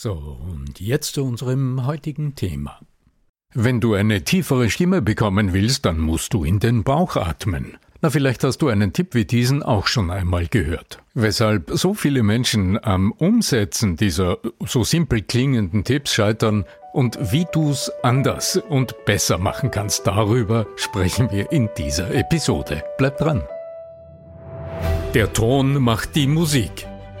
So, und jetzt zu unserem heutigen Thema. Wenn du eine tiefere Stimme bekommen willst, dann musst du in den Bauch atmen. Na, vielleicht hast du einen Tipp wie diesen auch schon einmal gehört. Weshalb so viele Menschen am Umsetzen dieser so simpel klingenden Tipps scheitern und wie du's anders und besser machen kannst, darüber sprechen wir in dieser Episode. Bleib dran. Der Ton macht die Musik.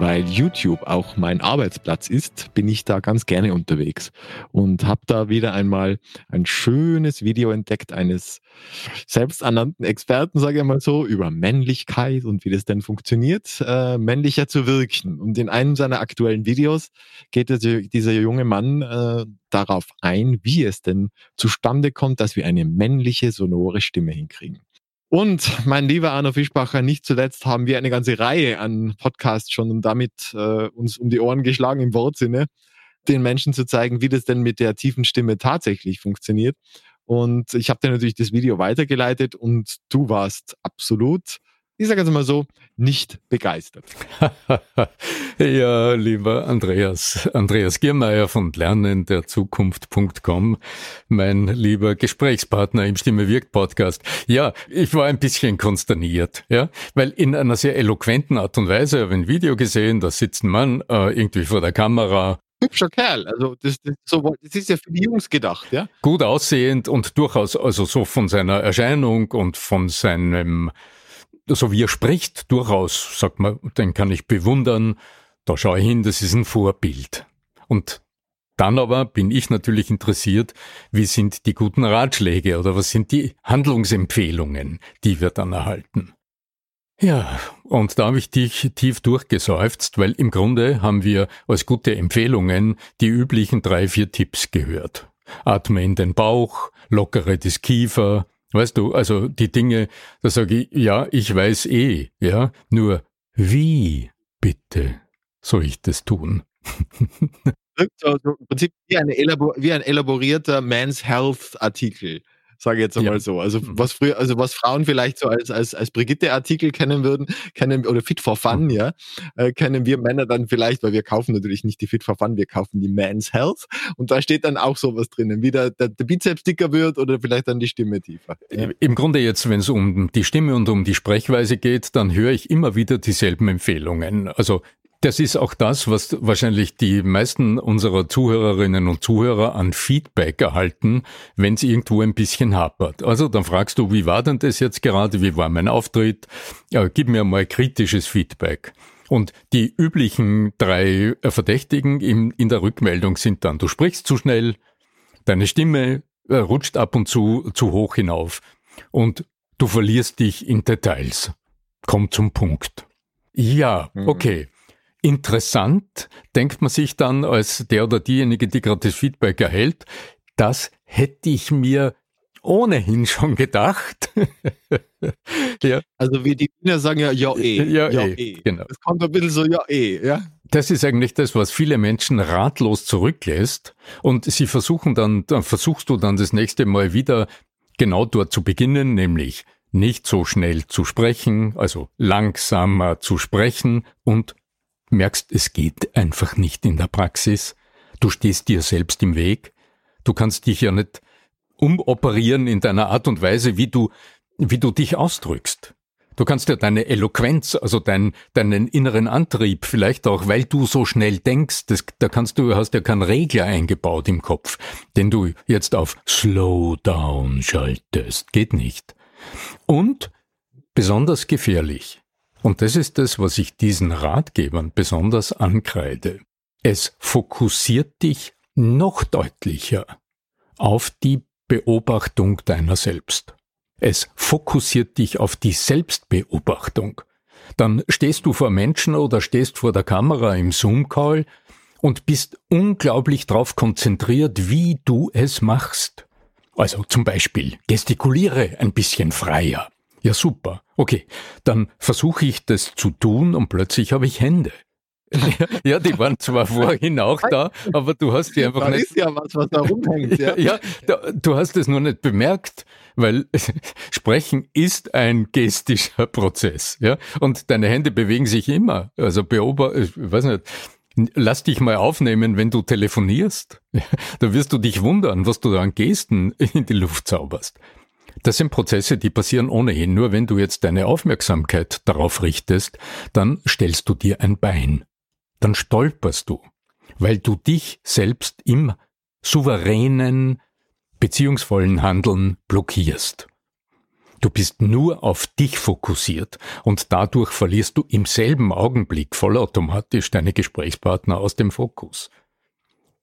Weil YouTube auch mein Arbeitsplatz ist, bin ich da ganz gerne unterwegs und habe da wieder einmal ein schönes Video entdeckt eines selbsternannten Experten, sage ich mal so, über Männlichkeit und wie das denn funktioniert, äh, männlicher zu wirken. Und in einem seiner aktuellen Videos geht dieser junge Mann äh, darauf ein, wie es denn zustande kommt, dass wir eine männliche sonore Stimme hinkriegen. Und mein lieber Arno Fischbacher, nicht zuletzt haben wir eine ganze Reihe an Podcasts schon und damit äh, uns um die Ohren geschlagen im Wortsinne, den Menschen zu zeigen, wie das denn mit der tiefen Stimme tatsächlich funktioniert. Und ich habe dir natürlich das Video weitergeleitet und du warst absolut ich sage jetzt mal so, nicht begeistert. ja, lieber Andreas, Andreas Giermeier von lernenderzukunft.com, mein lieber Gesprächspartner im Stimme wirkt Podcast. Ja, ich war ein bisschen konsterniert, ja, weil in einer sehr eloquenten Art und Weise habe ich ein Video gesehen, da sitzt ein Mann äh, irgendwie vor der Kamera, hübscher Kerl. Also das, das, so, das ist ja für die Jungs gedacht, ja. Gut aussehend und durchaus also so von seiner Erscheinung und von seinem so wie er spricht, durchaus, sagt man, den kann ich bewundern, da schaue ich hin, das ist ein Vorbild. Und dann aber bin ich natürlich interessiert, wie sind die guten Ratschläge oder was sind die Handlungsempfehlungen, die wir dann erhalten. Ja, und da habe ich dich tief durchgeseufzt, weil im Grunde haben wir als gute Empfehlungen die üblichen drei, vier Tipps gehört. Atme in den Bauch, lockere das Kiefer, Weißt du, also die Dinge, da sage ich, ja, ich weiß eh, ja, nur wie bitte soll ich das tun? so, so im Prinzip wie, wie ein elaborierter Man's Health Artikel sage ich jetzt einmal ja. so. Also mhm. was früher, also was Frauen vielleicht so als, als, als Brigitte-Artikel kennen würden, kennen, oder Fit for Fun, mhm. ja, äh, kennen wir Männer dann vielleicht, weil wir kaufen natürlich nicht die Fit for Fun, wir kaufen die Man's Health. Und da steht dann auch sowas drinnen, wie der, der, der Bizeps dicker wird oder vielleicht dann die Stimme tiefer. Ja. Im Grunde jetzt, wenn es um die Stimme und um die Sprechweise geht, dann höre ich immer wieder dieselben Empfehlungen. Also das ist auch das, was wahrscheinlich die meisten unserer Zuhörerinnen und Zuhörer an Feedback erhalten, wenn es irgendwo ein bisschen hapert. Also dann fragst du, wie war denn das jetzt gerade? Wie war mein Auftritt? Ja, gib mir mal kritisches Feedback. Und die üblichen drei Verdächtigen in, in der Rückmeldung sind dann, du sprichst zu schnell, deine Stimme äh, rutscht ab und zu zu hoch hinauf und du verlierst dich in Details. Komm zum Punkt. Ja, mhm. okay. Interessant, denkt man sich dann als der oder diejenige, die gerade das Feedback erhält, das hätte ich mir ohnehin schon gedacht. ja. Also wie die Kinder sagen ja, ja eh. Ja, ja eh, eh. Genau. Es kommt ein bisschen so, ja eh, ja. Das ist eigentlich das, was viele Menschen ratlos zurücklässt. Und sie versuchen dann, dann versuchst du dann das nächste Mal wieder genau dort zu beginnen, nämlich nicht so schnell zu sprechen, also langsamer zu sprechen und merkst, es geht einfach nicht in der Praxis. Du stehst dir selbst im Weg. Du kannst dich ja nicht umoperieren in deiner Art und Weise, wie du, wie du dich ausdrückst. Du kannst ja deine Eloquenz, also dein, deinen inneren Antrieb, vielleicht auch, weil du so schnell denkst, das, da kannst du, hast ja keinen Regler eingebaut im Kopf, den du jetzt auf Slow Down schaltest. Geht nicht. Und besonders gefährlich. Und das ist das, was ich diesen Ratgebern besonders ankreide. Es fokussiert dich noch deutlicher auf die Beobachtung deiner selbst. Es fokussiert dich auf die Selbstbeobachtung. Dann stehst du vor Menschen oder stehst vor der Kamera im Zoom-Call und bist unglaublich darauf konzentriert, wie du es machst. Also zum Beispiel gestikuliere ein bisschen freier. Ja super. Okay, dann versuche ich das zu tun und plötzlich habe ich Hände. Ja, die waren zwar vorhin auch da, aber du hast die einfach da nicht. ist ja was, was da rumhängt. Ja, ja du hast es nur nicht bemerkt, weil Sprechen ist ein gestischer Prozess. Ja, und deine Hände bewegen sich immer. Also beobachte, ich weiß nicht. Lass dich mal aufnehmen, wenn du telefonierst. Da wirst du dich wundern, was du da an Gesten in die Luft zauberst. Das sind Prozesse, die passieren ohnehin. Nur wenn du jetzt deine Aufmerksamkeit darauf richtest, dann stellst du dir ein Bein dann stolperst du, weil du dich selbst im souveränen, beziehungsvollen Handeln blockierst. Du bist nur auf dich fokussiert und dadurch verlierst du im selben Augenblick vollautomatisch deine Gesprächspartner aus dem Fokus.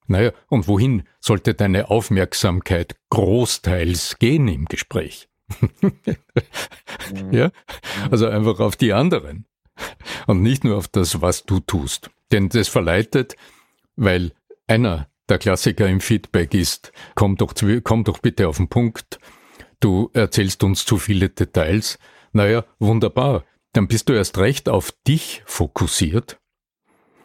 Naja, und wohin sollte deine Aufmerksamkeit großteils gehen im Gespräch? ja, also einfach auf die anderen und nicht nur auf das, was du tust. Denn das verleitet, weil einer der Klassiker im Feedback ist, komm doch, komm doch bitte auf den Punkt, du erzählst uns zu viele Details. Naja, wunderbar, dann bist du erst recht auf dich fokussiert.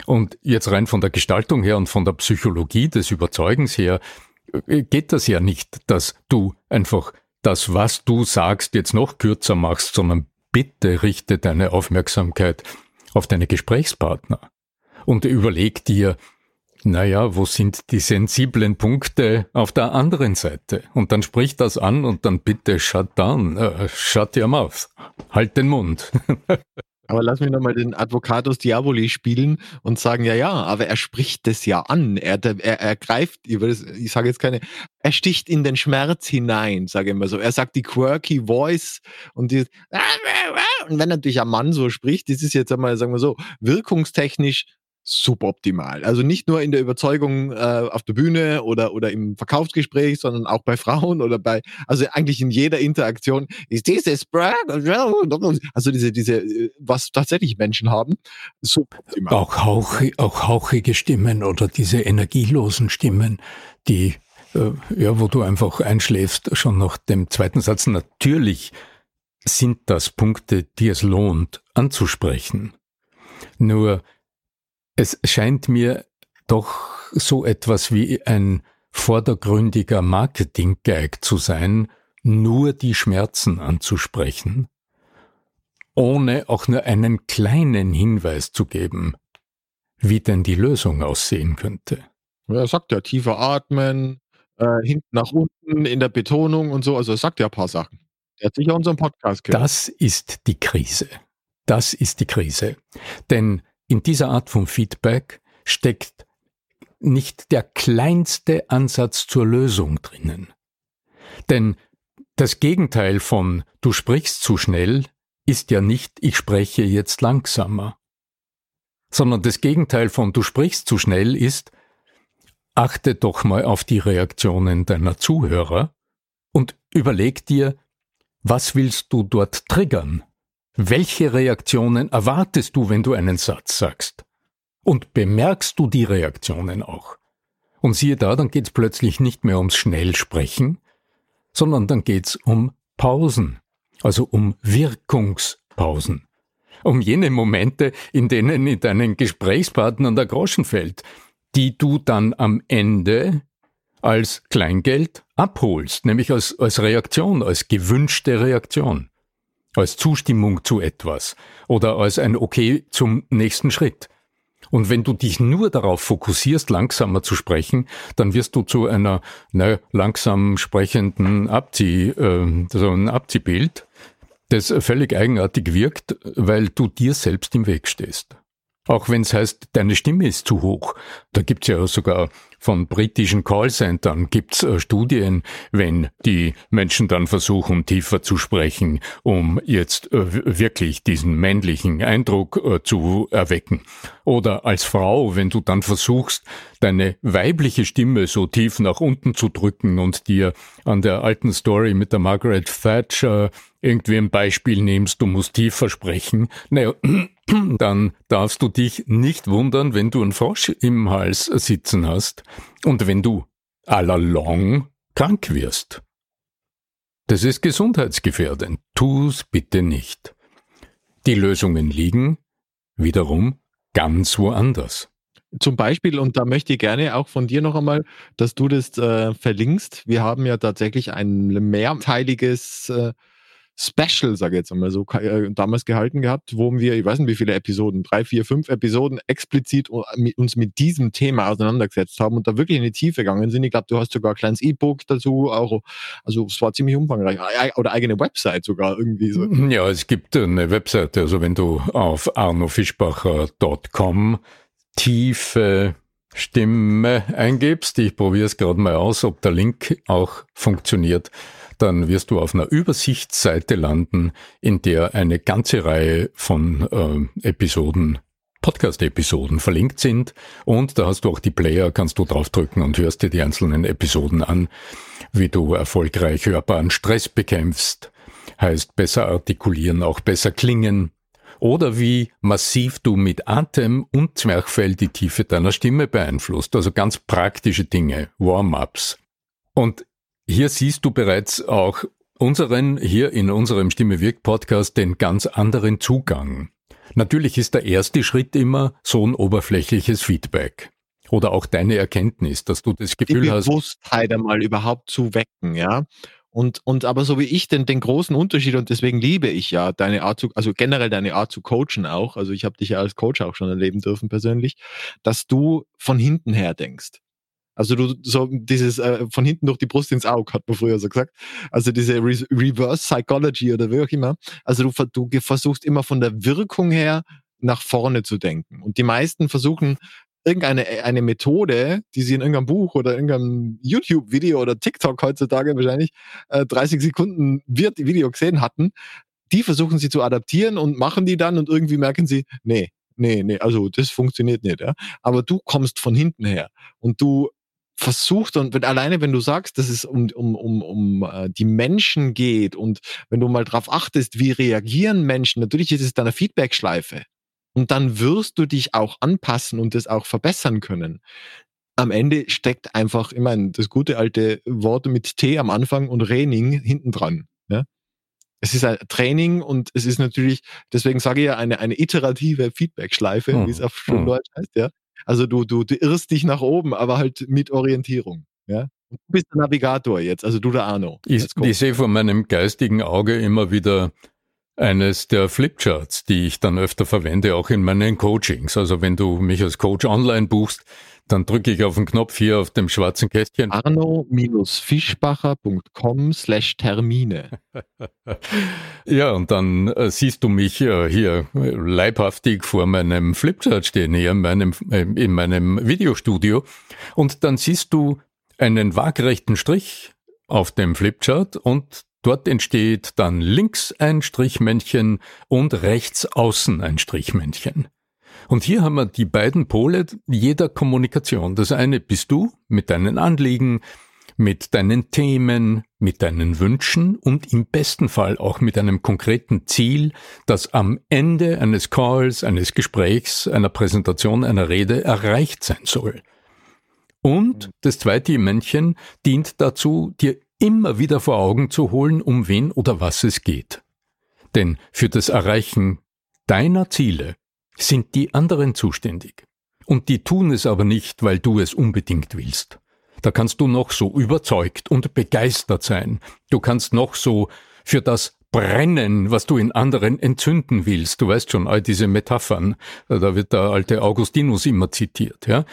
Und jetzt rein von der Gestaltung her und von der Psychologie des Überzeugens her äh, geht das ja nicht, dass du einfach das, was du sagst, jetzt noch kürzer machst, sondern bitte richte deine Aufmerksamkeit auf deine Gesprächspartner und überleg dir, naja, wo sind die sensiblen Punkte auf der anderen Seite? Und dann sprich das an und dann bitte shut down, uh, shut your mouth, halt den Mund. Aber lass mich nochmal den Advocatus Diaboli spielen und sagen, ja, ja, aber er spricht das ja an. Er, er, er greift, ich sage jetzt keine, er sticht in den Schmerz hinein, sage ich mal so. Er sagt die quirky Voice und die, und wenn natürlich ein Mann so spricht, das ist jetzt einmal, sagen wir so, wirkungstechnisch suboptimal. Also nicht nur in der Überzeugung äh, auf der Bühne oder, oder im Verkaufsgespräch, sondern auch bei Frauen oder bei, also eigentlich in jeder Interaktion ist dieses also diese, diese, was tatsächlich Menschen haben, suboptimal. Auch, hauch, auch hauchige Stimmen oder diese energielosen Stimmen, die, äh, ja, wo du einfach einschläfst, schon nach dem zweiten Satz. Natürlich sind das Punkte, die es lohnt anzusprechen. Nur es scheint mir doch so etwas wie ein vordergründiger Marketing-Gag zu sein, nur die Schmerzen anzusprechen, ohne auch nur einen kleinen Hinweis zu geben, wie denn die Lösung aussehen könnte. Er sagt ja tiefer atmen, äh, hinten nach unten in der Betonung und so, also er sagt ja ein paar Sachen. Er hat sicher unseren Podcast gehört. Das ist die Krise. Das ist die Krise. Denn in dieser Art von Feedback steckt nicht der kleinste Ansatz zur Lösung drinnen. Denn das Gegenteil von du sprichst zu schnell ist ja nicht ich spreche jetzt langsamer, sondern das Gegenteil von du sprichst zu schnell ist achte doch mal auf die Reaktionen deiner Zuhörer und überleg dir, was willst du dort triggern? Welche Reaktionen erwartest du, wenn du einen Satz sagst? Und bemerkst du die Reaktionen auch? Und siehe da, dann geht es plötzlich nicht mehr ums Schnellsprechen, sondern dann geht's um Pausen, also um Wirkungspausen. Um jene Momente, in denen in deinen Gesprächspartnern der Groschen fällt, die du dann am Ende als Kleingeld abholst, nämlich als, als Reaktion, als gewünschte Reaktion, als Zustimmung zu etwas oder als ein Okay zum nächsten Schritt. Und wenn du dich nur darauf fokussierst, langsamer zu sprechen, dann wirst du zu einer na, langsam sprechenden Abzieh, äh, so ein Abziehbild, das völlig eigenartig wirkt, weil du dir selbst im Weg stehst. Auch wenn es heißt, deine Stimme ist zu hoch. Da gibt's ja sogar von britischen Callcentern gibt's äh, Studien, wenn die Menschen dann versuchen, tiefer zu sprechen, um jetzt äh, wirklich diesen männlichen Eindruck äh, zu erwecken. Oder als Frau, wenn du dann versuchst, deine weibliche Stimme so tief nach unten zu drücken und dir an der alten Story mit der Margaret Thatcher irgendwie ein Beispiel nimmst, du musst tiefer sprechen, naja, dann darfst du dich nicht wundern, wenn du einen Frosch im Hals sitzen hast und wenn du allalong krank wirst. Das ist gesundheitsgefährdend. Tu's bitte nicht. Die Lösungen liegen wiederum ganz woanders. Zum Beispiel, und da möchte ich gerne auch von dir noch einmal, dass du das äh, verlinkst. Wir haben ja tatsächlich ein mehrteiliges äh, Special, sage ich jetzt einmal so, äh, damals gehalten gehabt, wo wir, ich weiß nicht wie viele Episoden, drei, vier, fünf Episoden explizit uns mit diesem Thema auseinandergesetzt haben und da wirklich in die Tiefe gegangen sind. Ich glaube, du hast sogar ein kleines E-Book dazu, auch, also es war ziemlich umfangreich. Oder eigene Website sogar irgendwie so. Ja, es gibt eine Webseite, also wenn du auf arnofischbacher.com tiefe Stimme eingibst, ich probiere es gerade mal aus, ob der Link auch funktioniert, dann wirst du auf einer Übersichtsseite landen, in der eine ganze Reihe von äh, Episoden Podcast-Episoden verlinkt sind. Und da hast du auch die Player, kannst du draufdrücken und hörst dir die einzelnen Episoden an, wie du erfolgreich hörbaren Stress bekämpfst, heißt besser artikulieren, auch besser klingen, oder wie massiv du mit Atem und Zwerchfell die Tiefe deiner Stimme beeinflusst, also ganz praktische Dinge, Warm-ups. Und hier siehst du bereits auch unseren, hier in unserem Stimme wirkt Podcast, den ganz anderen Zugang. Natürlich ist der erste Schritt immer so ein oberflächliches Feedback. Oder auch deine Erkenntnis, dass du das Gefühl die hast. Bewusstheit einmal überhaupt zu wecken, ja. Und, und aber so wie ich den, den großen Unterschied, und deswegen liebe ich ja deine Art zu, also generell deine Art zu coachen auch, also ich habe dich ja als Coach auch schon erleben dürfen persönlich, dass du von hinten her denkst. Also du so dieses äh, von hinten durch die Brust ins Auge, hat man früher so gesagt. Also diese Re Reverse Psychology oder wie auch immer. Also du, du versuchst immer von der Wirkung her nach vorne zu denken. Und die meisten versuchen irgendeine eine Methode, die sie in irgendeinem Buch oder irgendeinem YouTube-Video oder TikTok heutzutage wahrscheinlich äh, 30 Sekunden wird Video gesehen hatten, die versuchen sie zu adaptieren und machen die dann und irgendwie merken sie, nee, nee, nee, also das funktioniert nicht. Ja? Aber du kommst von hinten her und du versucht und wenn, alleine wenn du sagst, dass es um, um, um, um äh, die Menschen geht und wenn du mal drauf achtest, wie reagieren Menschen, natürlich ist es dann eine Feedback-Schleife. Und dann wirst du dich auch anpassen und das auch verbessern können. Am Ende steckt einfach, ich meine, das gute alte Wort mit T am Anfang und Training hinten dran. Ja? Es ist ein Training und es ist natürlich, deswegen sage ich ja, eine, eine iterative Feedback-Schleife, hm. wie es auf schön hm. Deutsch heißt, ja. Also du, du, du irrst dich nach oben, aber halt mit Orientierung. Ja? du bist der Navigator jetzt, also du der Arno. Ich, ich sehe vor meinem geistigen Auge immer wieder eines der Flipcharts, die ich dann öfter verwende, auch in meinen Coachings. Also wenn du mich als Coach online buchst, dann drücke ich auf den Knopf hier auf dem schwarzen Kästchen. arno-fischbacher.com slash Termine. ja, und dann äh, siehst du mich äh, hier leibhaftig vor meinem Flipchart stehen, hier in meinem, äh, in meinem Videostudio. Und dann siehst du einen waagrechten Strich auf dem Flipchart und dort entsteht dann links ein Strichmännchen und rechts außen ein Strichmännchen. Und hier haben wir die beiden Pole jeder Kommunikation. Das eine bist du mit deinen Anliegen, mit deinen Themen, mit deinen Wünschen und im besten Fall auch mit einem konkreten Ziel, das am Ende eines Calls, eines Gesprächs, einer Präsentation, einer Rede erreicht sein soll. Und das zweite Männchen dient dazu, dir immer wieder vor Augen zu holen, um wen oder was es geht. Denn für das Erreichen deiner Ziele sind die anderen zuständig. Und die tun es aber nicht, weil du es unbedingt willst. Da kannst du noch so überzeugt und begeistert sein. Du kannst noch so für das brennen, was du in anderen entzünden willst. Du weißt schon, all diese Metaphern, da wird der alte Augustinus immer zitiert, ja.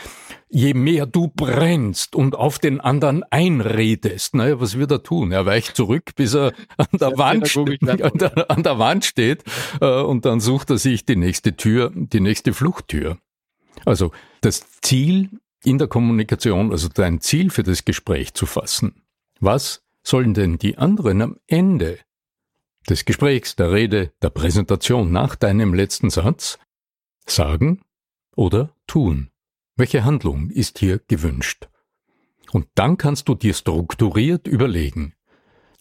Je mehr du brennst und auf den anderen einredest, naja, was wird er tun? Er weicht zurück, bis er an der, Wand, an der, an der Wand steht, äh, und dann sucht er sich die nächste Tür, die nächste Fluchttür. Also, das Ziel in der Kommunikation, also dein Ziel für das Gespräch zu fassen. Was sollen denn die anderen am Ende des Gesprächs, der Rede, der Präsentation nach deinem letzten Satz sagen oder tun? Welche Handlung ist hier gewünscht? Und dann kannst du dir strukturiert überlegen,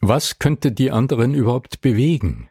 was könnte die anderen überhaupt bewegen?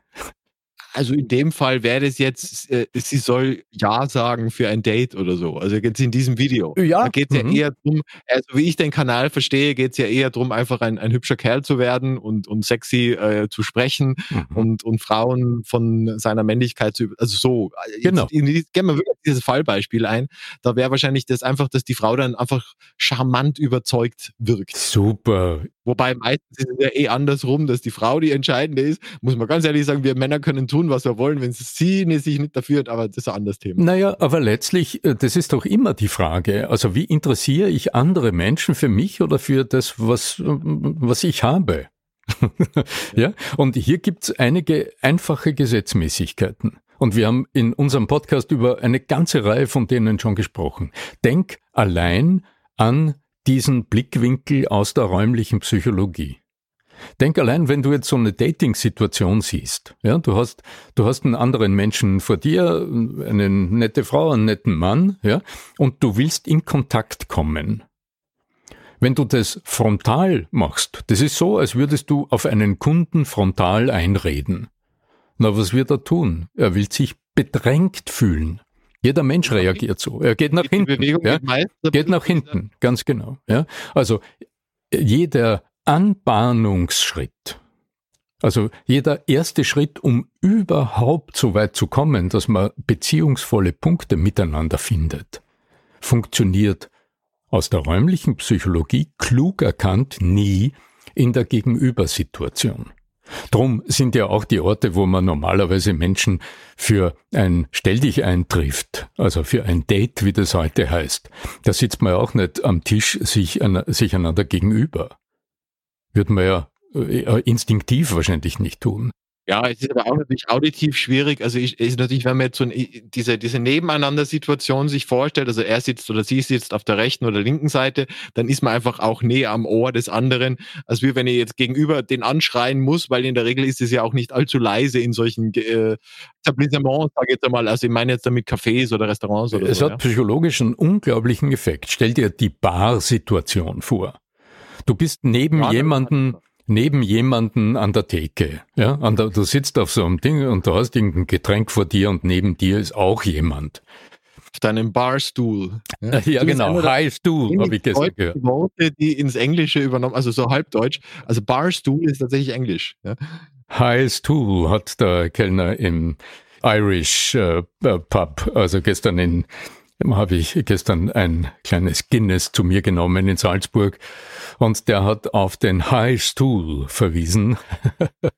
Also in dem Fall wäre es jetzt, äh, sie soll Ja sagen für ein Date oder so. Also jetzt in diesem Video. Ja. Da geht es mhm. ja eher darum, also wie ich den Kanal verstehe, geht es ja eher darum, einfach ein, ein hübscher Kerl zu werden und, und sexy äh, zu sprechen mhm. und, und Frauen von seiner Männlichkeit zu also so. Äh, genau. Jetzt, gehen wir wirklich dieses Fallbeispiel ein. Da wäre wahrscheinlich das einfach, dass die Frau dann einfach charmant überzeugt wirkt. Super. Wobei meistens ist es ja eh andersrum, dass die Frau die entscheidende ist. Muss man ganz ehrlich sagen, wir Männer können tun, was wir wollen, wenn sie sich nicht dafür hat, aber das ist ein anderes Thema. Naja, aber letztlich, äh, das ist doch immer die Frage. Also wie interessiere ich andere Menschen für mich oder für das, was, was ich habe? ja, und hier gibt es einige einfache Gesetzmäßigkeiten. Und wir haben in unserem Podcast über eine ganze Reihe von denen schon gesprochen. Denk allein an diesen Blickwinkel aus der räumlichen Psychologie. Denk allein, wenn du jetzt so eine Dating-Situation siehst. Ja, du hast, du hast einen anderen Menschen vor dir, eine nette Frau, einen netten Mann, ja, und du willst in Kontakt kommen. Wenn du das frontal machst, das ist so, als würdest du auf einen Kunden frontal einreden. Na, was wird er tun? Er will sich bedrängt fühlen. Jeder Mensch reagiert so. Er geht nach hinten. Ja? Geht nach hinten, ganz genau. Ja? Also jeder Anbahnungsschritt, also jeder erste Schritt, um überhaupt so weit zu kommen, dass man beziehungsvolle Punkte miteinander findet, funktioniert aus der räumlichen Psychologie klug erkannt nie in der Gegenübersituation. Drum sind ja auch die Orte, wo man normalerweise Menschen für ein Stell dich eintrifft, also für ein Date, wie das heute heißt. Da sitzt man ja auch nicht am Tisch sich, sich einander gegenüber. Würde man ja äh, instinktiv wahrscheinlich nicht tun. Ja, es ist aber auch natürlich auditiv schwierig. Also ich, ist natürlich, wenn man jetzt so diese, diese Nebeneinander-Situation sich vorstellt, also er sitzt oder sie sitzt auf der rechten oder linken Seite, dann ist man einfach auch näher am Ohr des anderen, als wie wenn ihr jetzt gegenüber den anschreien muss, weil in der Regel ist es ja auch nicht allzu leise in solchen äh, Etablissements, sage ich jetzt einmal. Also ich meine jetzt damit Cafés oder Restaurants oder Es so, hat ja. psychologisch einen unglaublichen Effekt. Stell dir die Bar-Situation vor. Du bist neben ja, jemanden neben jemanden an der Theke. Ja, der, du sitzt auf so einem Ding und du hast irgendein Getränk vor dir und neben dir ist auch jemand. Auf deinem Barstuhl. Ja, ja genau, Highstuhl, habe ich gestern gehört. Worte, die ins Englische übernommen, also so halbdeutsch. Also Barstuhl ist tatsächlich Englisch. Ja. Highstuhl hat der Kellner im Irish äh, Pub, also gestern in habe ich gestern ein kleines Guinness zu mir genommen in Salzburg und der hat auf den High Stool verwiesen,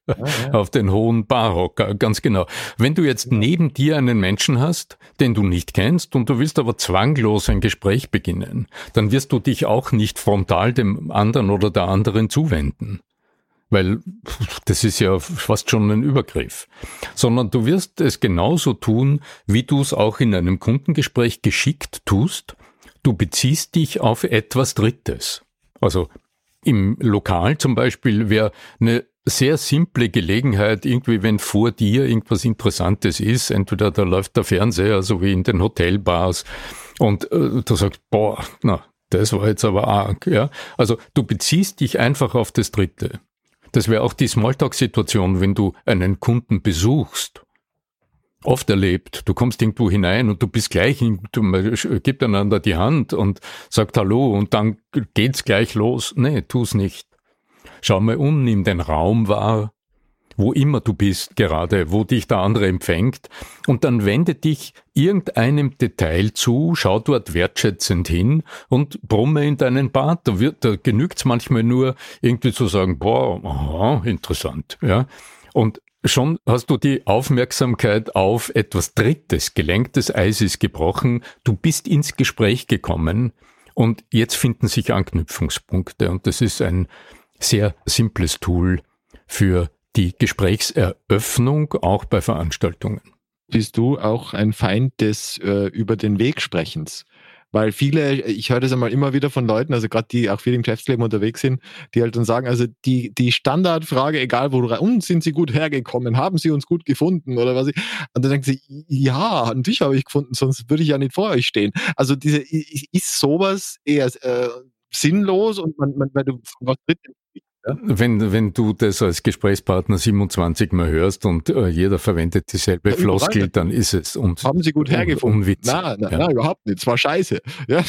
ah, ja. auf den hohen Barhocker, ganz genau. Wenn du jetzt neben dir einen Menschen hast, den du nicht kennst und du willst aber zwanglos ein Gespräch beginnen, dann wirst du dich auch nicht frontal dem anderen oder der anderen zuwenden weil das ist ja fast schon ein Übergriff, sondern du wirst es genauso tun, wie du es auch in einem Kundengespräch geschickt tust. Du beziehst dich auf etwas Drittes. Also im Lokal zum Beispiel wäre eine sehr simple Gelegenheit, irgendwie, wenn vor dir irgendwas Interessantes ist, entweder da läuft der Fernseher, so wie in den Hotelbars, und äh, du sagst, boah, na, das war jetzt aber arg, ja. Also du beziehst dich einfach auf das Dritte. Das wäre auch die Smalltalk-Situation, wenn du einen Kunden besuchst. Oft erlebt, du kommst irgendwo hinein und du bist gleich, du gibt einander die Hand und sagt Hallo und dann geht's gleich los. Nee, tu's nicht. schau mal um, nimm den Raum wahr, wo immer du bist gerade, wo dich der andere empfängt, und dann wende dich irgendeinem Detail zu, schau dort wertschätzend hin und brumme in deinen Bart. Da, wird, da genügt's manchmal nur irgendwie zu sagen, boah, aha, interessant, ja. Und schon hast du die Aufmerksamkeit auf etwas Drittes gelenkt, das Eis ist gebrochen, du bist ins Gespräch gekommen und jetzt finden sich Anknüpfungspunkte und das ist ein sehr simples Tool für die Gesprächseröffnung auch bei Veranstaltungen. Bist du auch ein Feind des äh, über den Weg Sprechens? Weil viele, ich höre das einmal immer wieder von Leuten, also gerade die auch viel im Geschäftsleben unterwegs sind, die halt dann sagen, also die, die Standardfrage, egal wo rein, sind sie gut hergekommen, haben sie uns gut gefunden oder was ich, und dann denken sie, ja, natürlich habe ich gefunden, sonst würde ich ja nicht vor euch stehen. Also diese, ist sowas eher äh, sinnlos und man, man, weil du was dritt wenn, wenn du das als Gesprächspartner 27 mal hörst und äh, jeder verwendet dieselbe ja, Floskel, dann ist es und Haben sie gut hergefunden? Unwitz. Nein, nein, ja. nein, überhaupt nicht. Es war scheiße. Ja.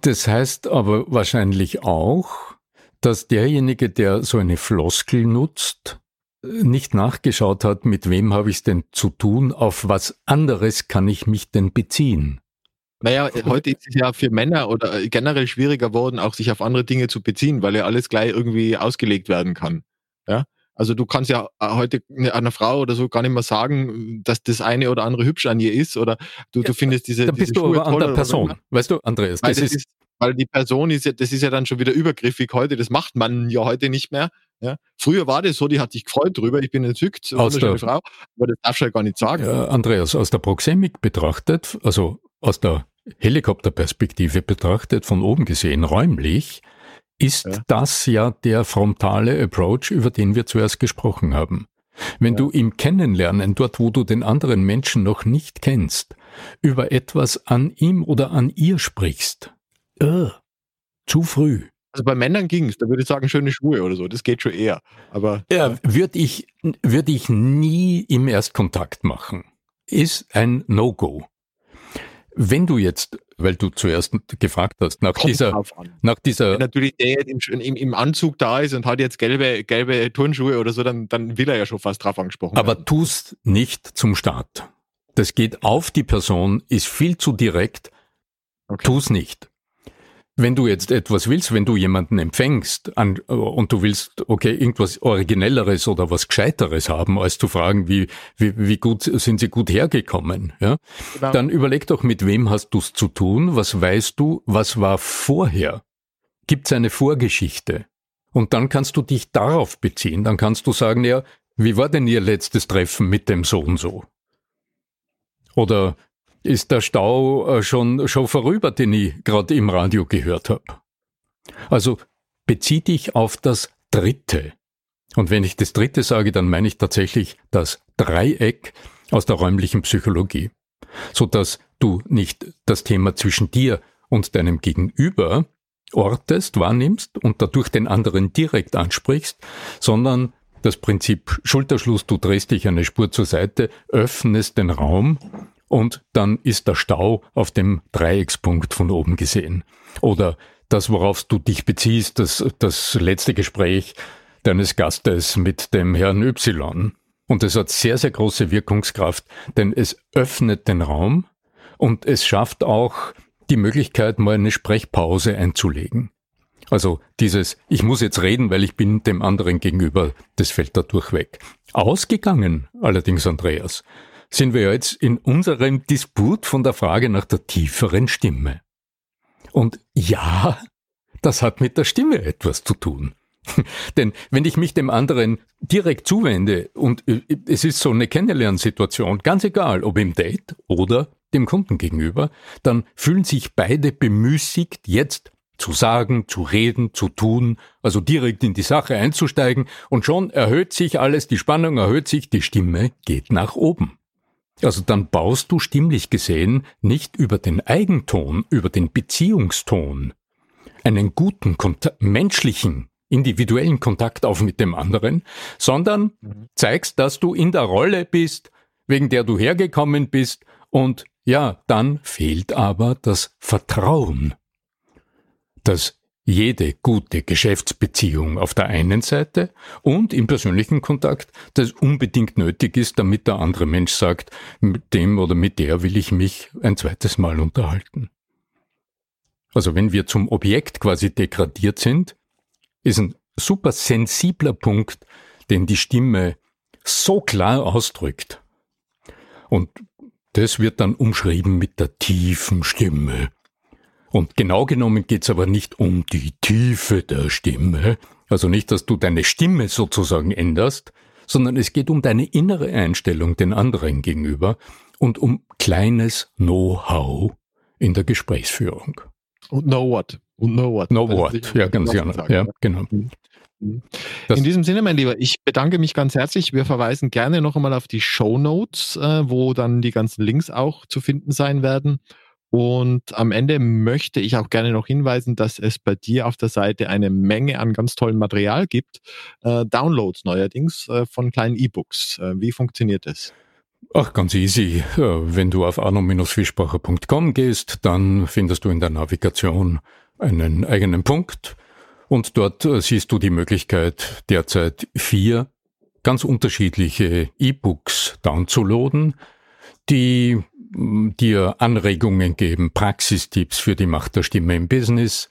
Das heißt aber wahrscheinlich auch, dass derjenige, der so eine Floskel nutzt, nicht nachgeschaut hat, mit wem habe ich es denn zu tun, auf was anderes kann ich mich denn beziehen. Naja, heute ist es ja für Männer oder generell schwieriger geworden, auch sich auf andere Dinge zu beziehen, weil ja alles gleich irgendwie ausgelegt werden kann. Ja? Also du kannst ja heute einer Frau oder so gar nicht mehr sagen, dass das eine oder andere hübsch an ihr ist oder du, du findest diese. Da bist diese du aber an der Person. Weißt du, Andreas, das, das ist, ist, weil die Person ist ja, das ist ja dann schon wieder übergriffig heute, das macht man ja heute nicht mehr. Ja? Früher war das so, die hat sich gefreut drüber, ich bin entzückt, aus der, Frau, aber das darfst du ja gar nicht sagen. Ja, Andreas, aus der Proxemik betrachtet, also aus der Helikopterperspektive betrachtet, von oben gesehen, räumlich, ist ja. das ja der frontale Approach, über den wir zuerst gesprochen haben. Wenn ja. du im Kennenlernen, dort wo du den anderen Menschen noch nicht kennst, über etwas an ihm oder an ihr sprichst, äh, zu früh. Also bei Männern ging es, da würde ich sagen, schöne Schuhe oder so, das geht schon eher. Aber ja, würde ich, würde ich nie im Erstkontakt machen. Ist ein No-Go. Wenn du jetzt, weil du zuerst gefragt hast, nach Kommt dieser, nach dieser, Wenn natürlich der im, im, im, Anzug da ist und hat jetzt gelbe, gelbe Turnschuhe oder so, dann, dann will er ja schon fast drauf angesprochen Aber werden. tust nicht zum Start. Das geht auf die Person, ist viel zu direkt. Okay. Tu's nicht wenn du jetzt etwas willst, wenn du jemanden empfängst an, und du willst, okay, irgendwas Originelleres oder was Gescheiteres haben, als zu fragen, wie, wie, wie gut sind sie gut hergekommen, ja, genau. dann überleg doch, mit wem hast du es zu tun, was weißt du, was war vorher? Gibt es eine Vorgeschichte? Und dann kannst du dich darauf beziehen, dann kannst du sagen, ja, wie war denn Ihr letztes Treffen mit dem so und so? Oder ist der Stau äh, schon, schon vorüber, den ich gerade im Radio gehört habe. Also bezieh dich auf das Dritte. Und wenn ich das Dritte sage, dann meine ich tatsächlich das Dreieck aus der räumlichen Psychologie, so dass du nicht das Thema zwischen dir und deinem Gegenüber ortest, wahrnimmst und dadurch den anderen direkt ansprichst, sondern das Prinzip Schulterschluss, du drehst dich eine Spur zur Seite, öffnest den Raum und dann ist der Stau auf dem Dreieckspunkt von oben gesehen. Oder das, worauf du dich beziehst, das, das letzte Gespräch deines Gastes mit dem Herrn Y. Und es hat sehr, sehr große Wirkungskraft, denn es öffnet den Raum und es schafft auch die Möglichkeit, mal eine Sprechpause einzulegen. Also dieses, ich muss jetzt reden, weil ich bin dem anderen gegenüber, das fällt dadurch weg. Ausgegangen allerdings, Andreas, sind wir jetzt in unserem Disput von der Frage nach der tieferen Stimme. Und ja, das hat mit der Stimme etwas zu tun. Denn wenn ich mich dem anderen direkt zuwende und äh, es ist so eine Kennenlernsituation, ganz egal, ob im Date oder dem Kunden gegenüber, dann fühlen sich beide bemüßigt, jetzt zu sagen, zu reden, zu tun, also direkt in die Sache einzusteigen und schon erhöht sich alles, die Spannung erhöht sich, die Stimme geht nach oben. Also dann baust du stimmlich gesehen nicht über den Eigenton, über den Beziehungston einen guten, menschlichen, individuellen Kontakt auf mit dem anderen, sondern mhm. zeigst, dass du in der Rolle bist, wegen der du hergekommen bist und ja, dann fehlt aber das Vertrauen. Das jede gute Geschäftsbeziehung auf der einen Seite und im persönlichen Kontakt, das unbedingt nötig ist, damit der andere Mensch sagt, mit dem oder mit der will ich mich ein zweites Mal unterhalten. Also wenn wir zum Objekt quasi degradiert sind, ist ein super sensibler Punkt, den die Stimme so klar ausdrückt. Und das wird dann umschrieben mit der tiefen Stimme. Und genau genommen geht's aber nicht um die Tiefe der Stimme, also nicht, dass du deine Stimme sozusagen änderst, sondern es geht um deine innere Einstellung den anderen gegenüber und um kleines Know-how in der Gesprächsführung. Und know what. Und know what. Know what, ja, ganz genau. Ja, genau. Mhm. Mhm. Das In diesem Sinne, mein Lieber, ich bedanke mich ganz herzlich. Wir verweisen gerne noch einmal auf die Show Notes, äh, wo dann die ganzen Links auch zu finden sein werden. Und am Ende möchte ich auch gerne noch hinweisen, dass es bei dir auf der Seite eine Menge an ganz tollem Material gibt. Äh, Downloads neuerdings äh, von kleinen E-Books. Äh, wie funktioniert das? Ach, ganz easy. Wenn du auf arno-fischbacher.com gehst, dann findest du in der Navigation einen eigenen Punkt und dort äh, siehst du die Möglichkeit, derzeit vier ganz unterschiedliche E-Books downzuladen, die dir Anregungen geben, Praxistipps für die Macht der Stimme im Business,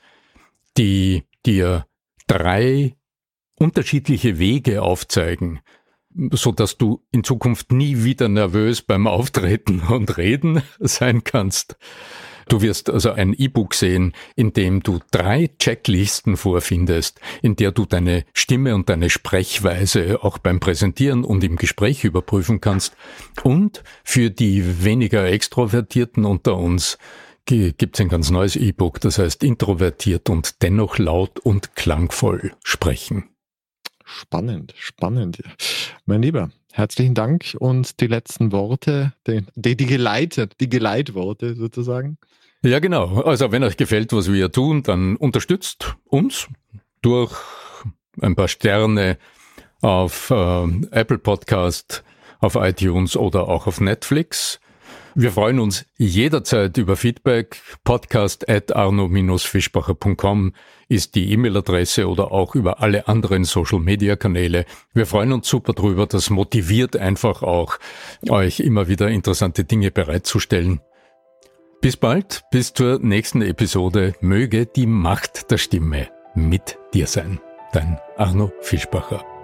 die dir drei unterschiedliche Wege aufzeigen, so dass du in Zukunft nie wieder nervös beim Auftreten und Reden sein kannst. Du wirst also ein E-Book sehen, in dem du drei Checklisten vorfindest, in der du deine Stimme und deine Sprechweise auch beim Präsentieren und im Gespräch überprüfen kannst. Und für die weniger Extrovertierten unter uns gibt es ein ganz neues E-Book, das heißt introvertiert und dennoch laut und klangvoll sprechen. Spannend, spannend. Mein Lieber, herzlichen Dank und die letzten Worte, die, die, Geleitet, die Geleitworte sozusagen. Ja, genau. Also wenn euch gefällt, was wir tun, dann unterstützt uns durch ein paar Sterne auf äh, Apple Podcast, auf iTunes oder auch auf Netflix. Wir freuen uns jederzeit über Feedback. Podcast at arno-fischbacher.com ist die E-Mail-Adresse oder auch über alle anderen Social-Media-Kanäle. Wir freuen uns super drüber. Das motiviert einfach auch, euch immer wieder interessante Dinge bereitzustellen. Bis bald, bis zur nächsten Episode. Möge die Macht der Stimme mit dir sein. Dein Arno Fischbacher.